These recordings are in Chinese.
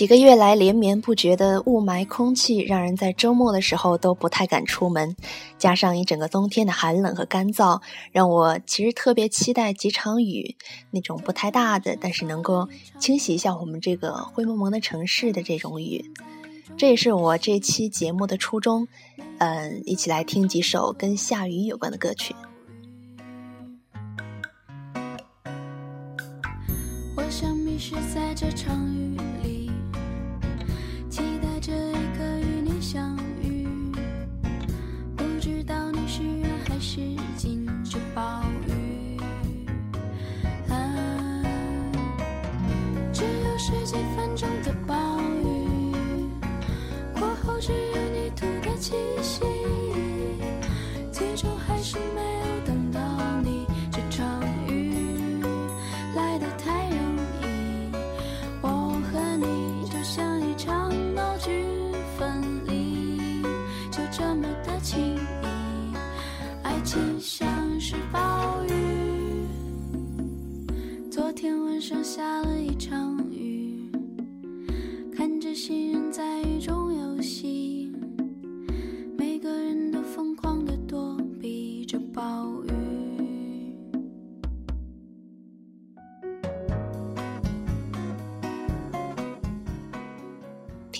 几个月来连绵不绝的雾霾空气，让人在周末的时候都不太敢出门。加上一整个冬天的寒冷和干燥，让我其实特别期待几场雨，那种不太大的，但是能够清洗一下我们这个灰蒙蒙的城市的这种雨。这也是我这期节目的初衷。嗯，一起来听几首跟下雨有关的歌曲。我想迷失在这场雨里。知道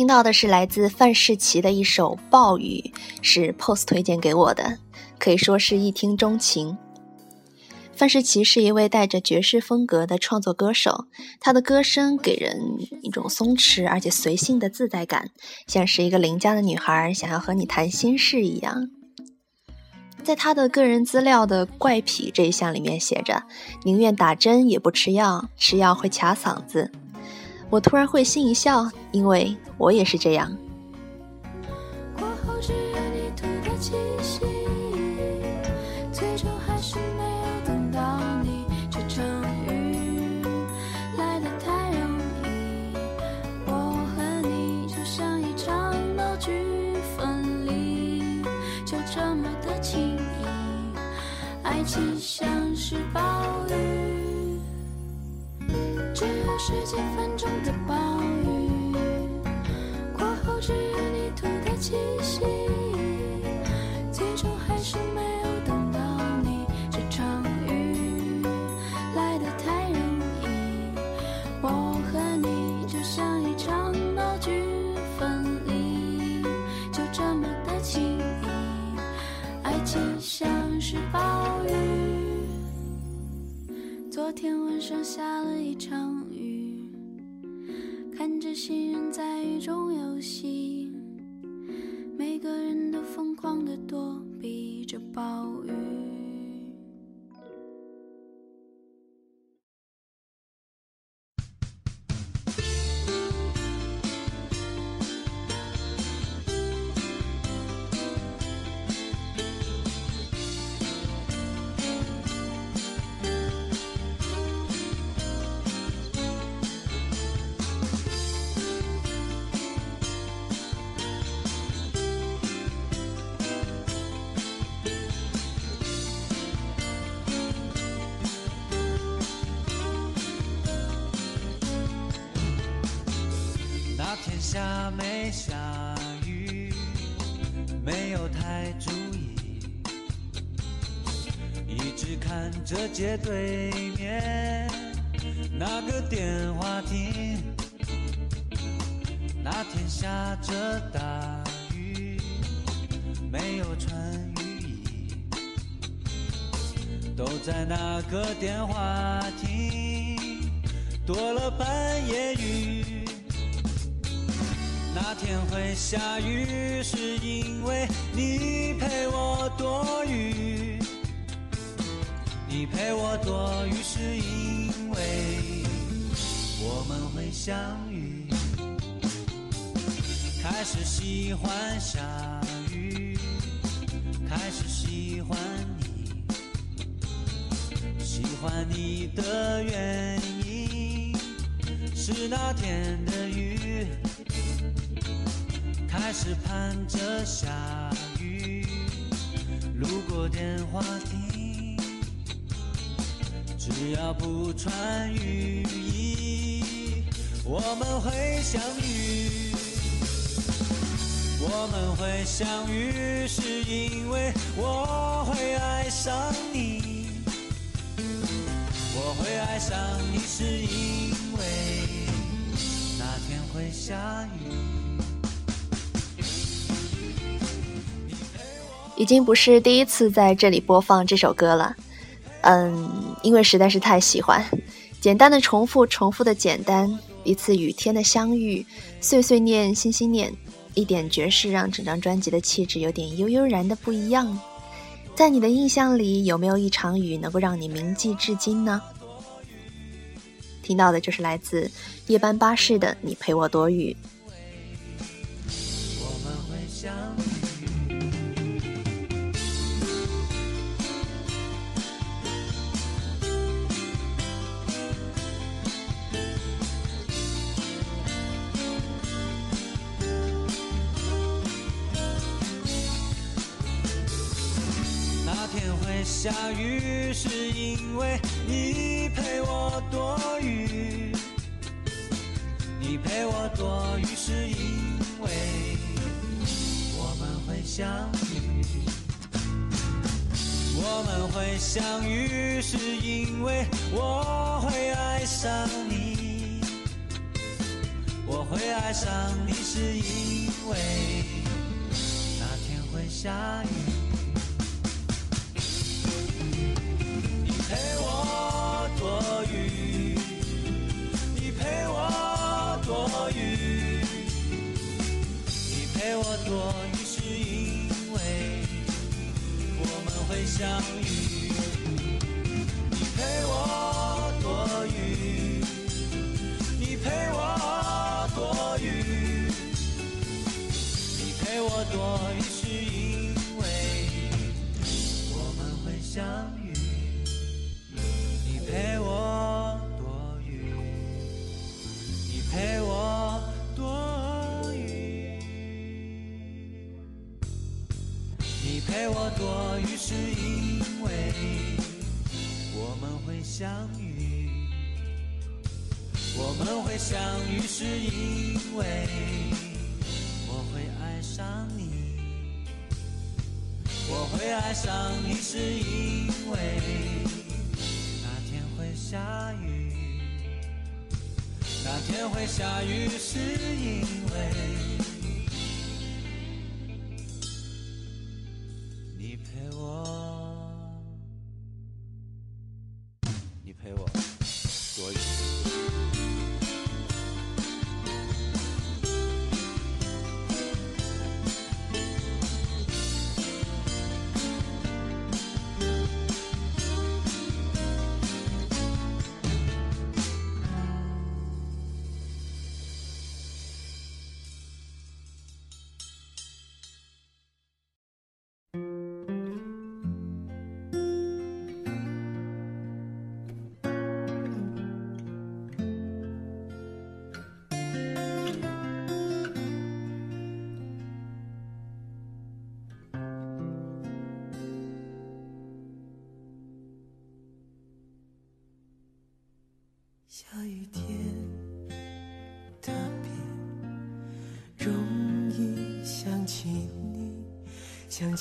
听到的是来自范世琦的一首《暴雨》，是 POS 推荐给我的，可以说是一听钟情。范世琦是一位带着爵士风格的创作歌手，他的歌声给人一种松弛而且随性的自在感，像是一个邻家的女孩想要和你谈心事一样。在他的个人资料的怪癖这一项里面写着：宁愿打针也不吃药，吃药会卡嗓子。我突然会心一笑，因为我也是这样。过后只有你吐的气息，最终还是没有等到你，这场雨来得太容易。我和你就像一场闹剧，分离就这么的轻易，爱情像是暴。十几分钟的暴雨，过后只有泥土的气息，最终还是没有等到你。这场雨来得太容易，我和你就像一场闹剧分离，就这么的轻易，爱情像是暴雨。昨天晚上下了一场暴雨下没下雨，没有太注意，一直看着街对面那个电话亭。那天下着大雨，没有穿雨衣，都在那个电话亭躲了半夜雨。那天会下雨，是因为你陪我躲雨。你陪我躲雨，是因为我们会相遇。开始喜欢下雨，开始喜欢你，喜欢你的原因是那天的雨。还是盼着下雨，路过电话亭，只要不穿雨衣，我们会相遇。我们会相遇，是因为我会爱上你。我会爱上你，是因为那天会下雨。已经不是第一次在这里播放这首歌了，嗯，因为实在是太喜欢。简单的重复，重复的简单，一次雨天的相遇，碎碎念，心心念。一点爵士让整张专辑的气质有点悠悠然的不一样。在你的印象里，有没有一场雨能够让你铭记至今呢？听到的就是来自夜班巴士的《你陪我躲雨》。下雨是因为你陪我躲雨，你陪我躲雨是因为我们会相遇，我们会相遇是因为我会爱上你，我会爱上你是因为那天会下雨。陪我躲雨你陪我躲雨，你陪我躲雨是因为我们会相遇，你陪我躲雨，你陪我躲雨，你陪我躲雨是因为我们会相遇陪我躲雨是因为我们会相遇，我们会相遇是因为我会爱上你，我会爱上你是因为那天会下雨，那天会下雨是因为。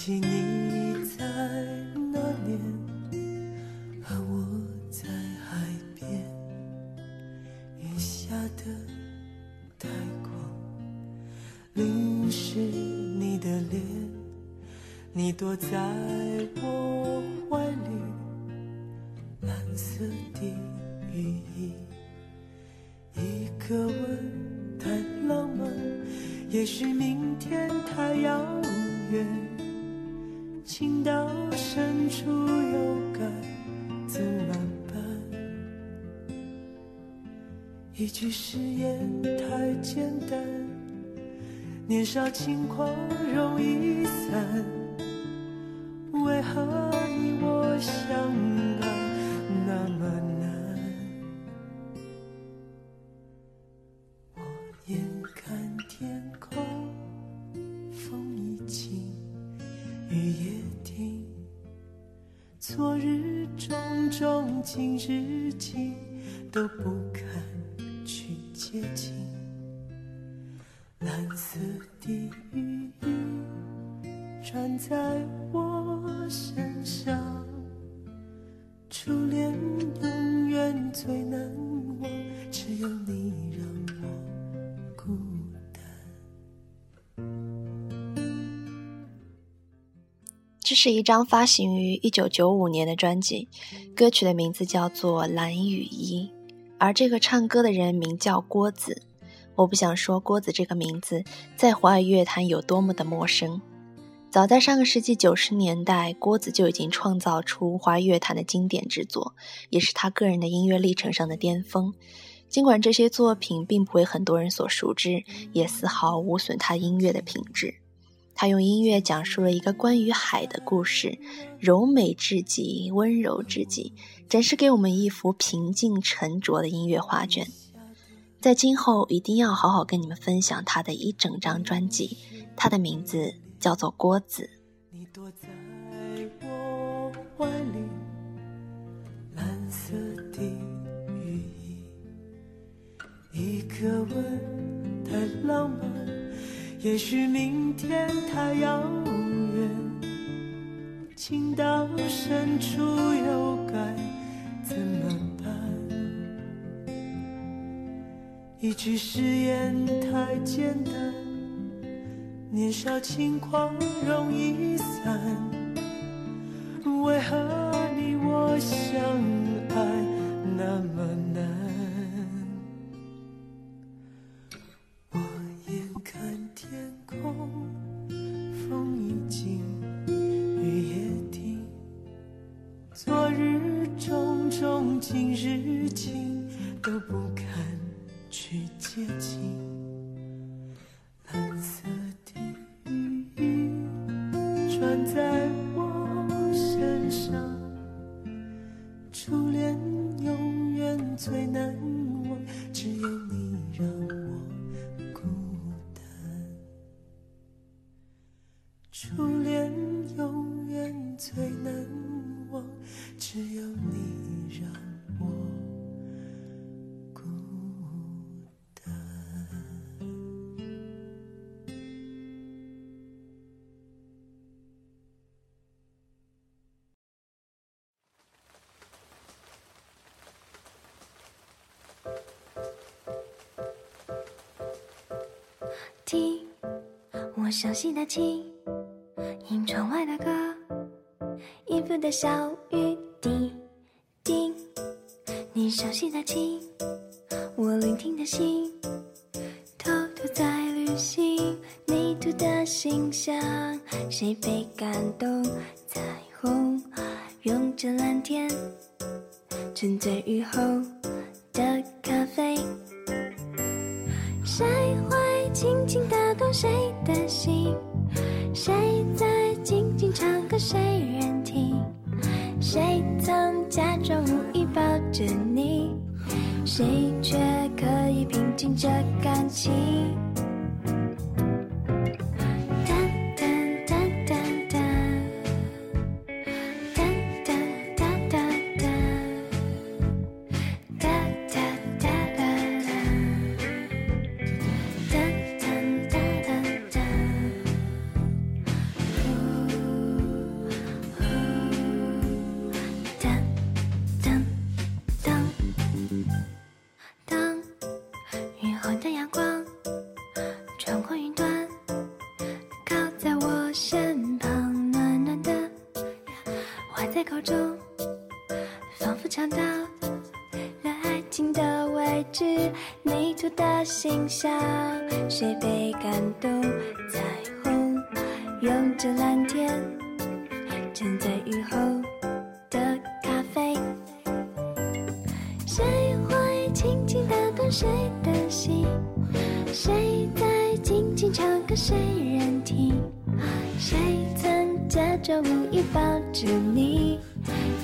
起你在那年和我在海边，雨下的太过淋湿你的脸，你躲在我怀里，蓝色的雨衣。一个吻太浪漫，也许明天太遥远。情到深处又该怎么办？一句誓言太简单，年少轻狂容易散，日记都不肯去。接近。蓝色的雨衣穿在我身上，初恋永远最难忘，只有你这是一张发行于一九九五年的专辑，歌曲的名字叫做《蓝雨衣》，而这个唱歌的人名叫郭子。我不想说郭子这个名字在华语乐坛有多么的陌生。早在上个世纪九十年代，郭子就已经创造出华语乐坛的经典之作，也是他个人的音乐历程上的巅峰。尽管这些作品并不为很多人所熟知，也丝毫无损他音乐的品质。他用音乐讲述了一个关于海的故事，柔美至极，温柔至极，展示给我们一幅平静沉着的音乐画卷。在今后一定要好好跟你们分享他的一整张专辑，他的名字叫做郭子。你躲在我怀里，蓝色的雨衣，一个吻太浪漫，也许明天太遥远，情到深处又该怎么办？一句誓言太简单。年少轻狂容易散，听我熟悉的琴，听窗外的歌，音符的小雨滴滴。你熟悉的琴，我聆听的心，偷偷在旅行。泥土的形象，谁被轻轻打动谁的心？谁在静静唱歌，谁人听？谁曾假装无意抱着你，谁却可以平静这感情？话在口中，仿佛尝到了爱情的位置，泥土的形象，谁被感动？彩虹拥着蓝天，站在雨后的咖啡。谁会轻轻打动谁的心？谁在静静唱歌，谁人听？谁假装无意抱着你？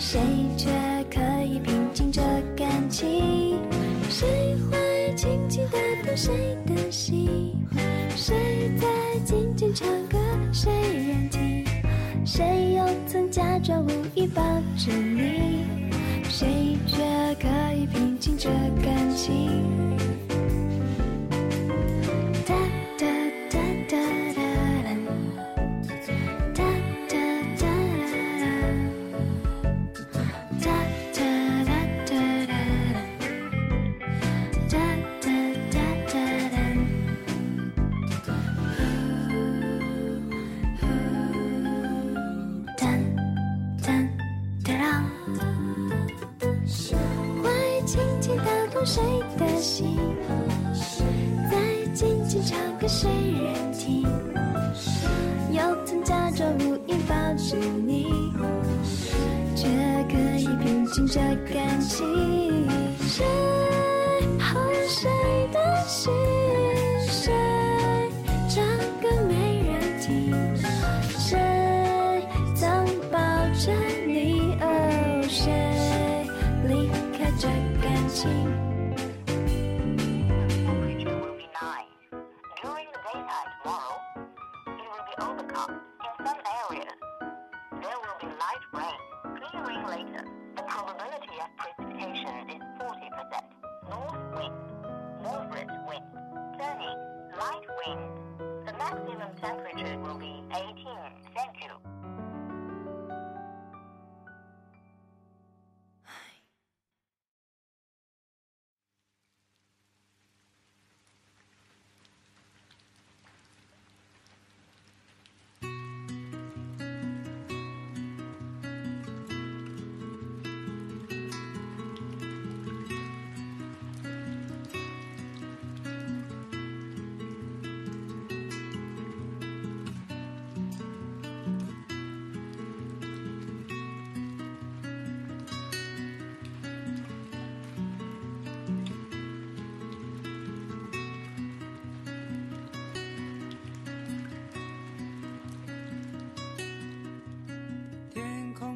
谁却可以平静这感情？谁会轻轻打动谁的心？谁在静静唱歌，谁人听？谁又曾假装无意抱着你？谁却可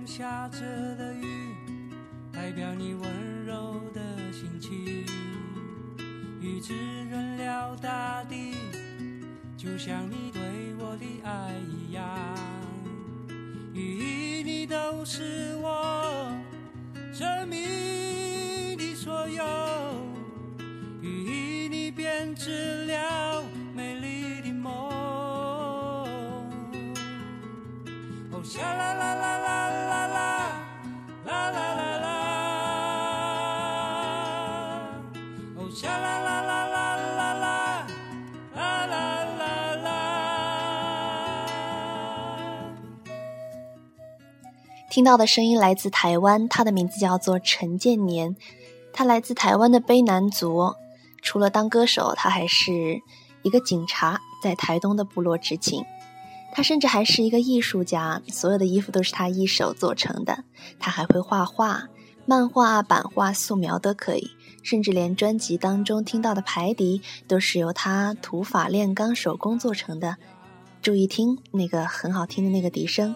下着的雨，代表你温柔的心情。雨滋润了大地，就像你对我的爱一样。雨你都是我生命的所有，雨你编织听到的声音来自台湾，他的名字叫做陈建年，他来自台湾的卑南族。除了当歌手，他还是一个警察，在台东的部落执勤。他甚至还是一个艺术家，所有的衣服都是他一手做成的。他还会画画，漫画、版画、素描都可以，甚至连专辑当中听到的排笛都是由他土法炼钢手工做成的。注意听那个很好听的那个笛声。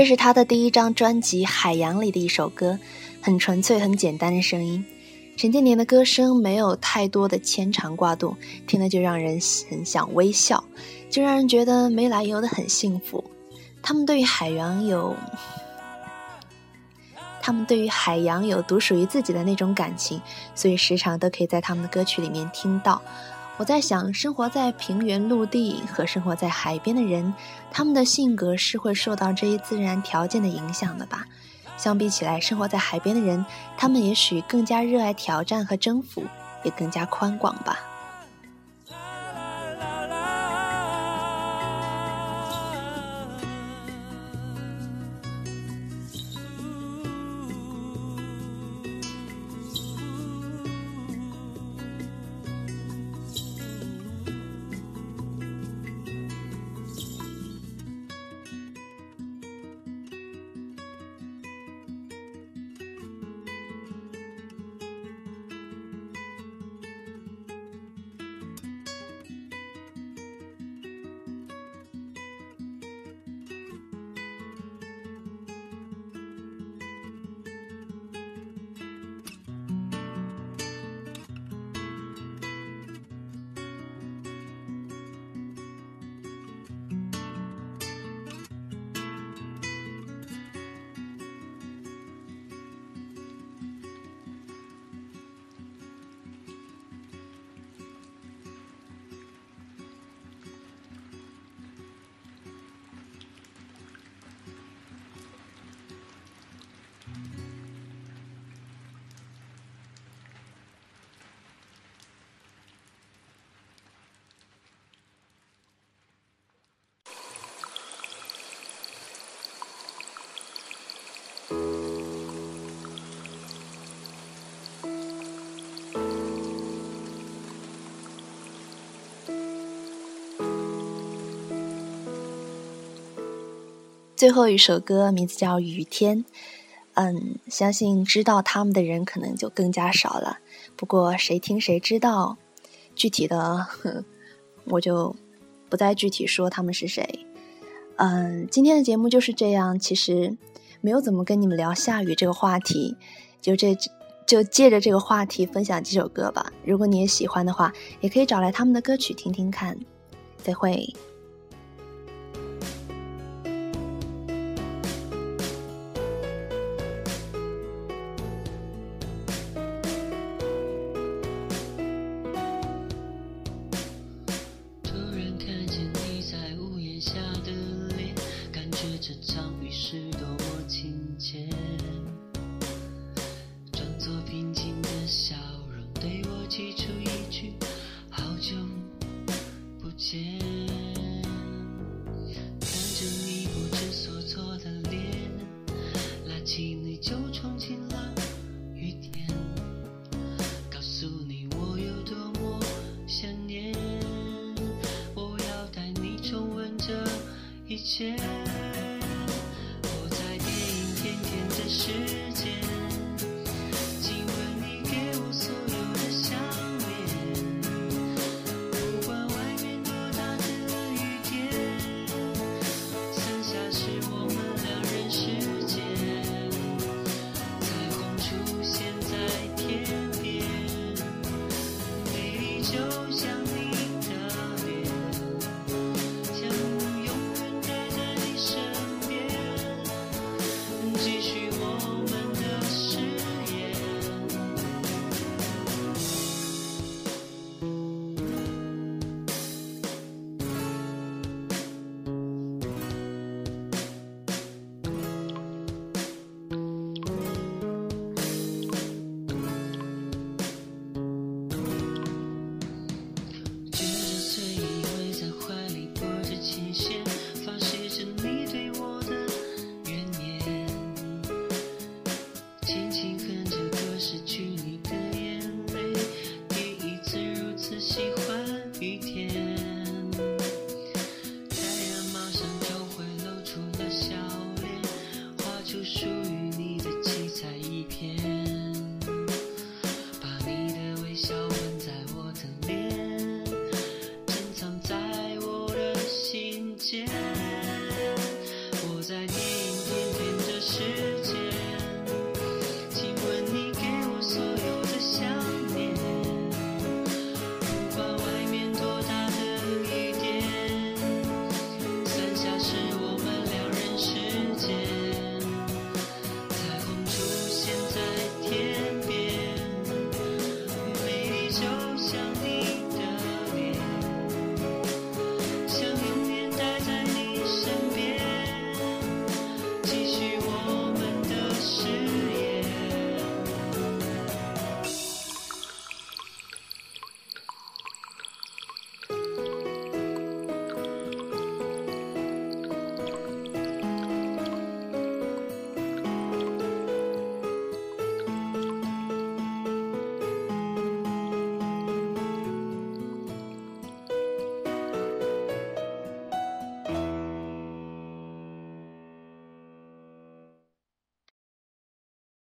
这是他的第一张专辑《海洋》里的一首歌，很纯粹、很简单的声音。陈建年的歌声没有太多的牵肠挂肚，听了就让人很想微笑，就让人觉得没来由的很幸福。他们对于海洋有，他们对于海洋有独属于自己的那种感情，所以时常都可以在他们的歌曲里面听到。我在想，生活在平原陆地和生活在海边的人，他们的性格是会受到这一自然条件的影响的吧？相比起来，生活在海边的人，他们也许更加热爱挑战和征服，也更加宽广吧。最后一首歌名字叫《雨天》，嗯，相信知道他们的人可能就更加少了。不过谁听谁知道，具体的 我就不再具体说他们是谁。嗯，今天的节目就是这样，其实没有怎么跟你们聊下雨这个话题，就这就借着这个话题分享几首歌吧。如果你也喜欢的话，也可以找来他们的歌曲听听看。再会。想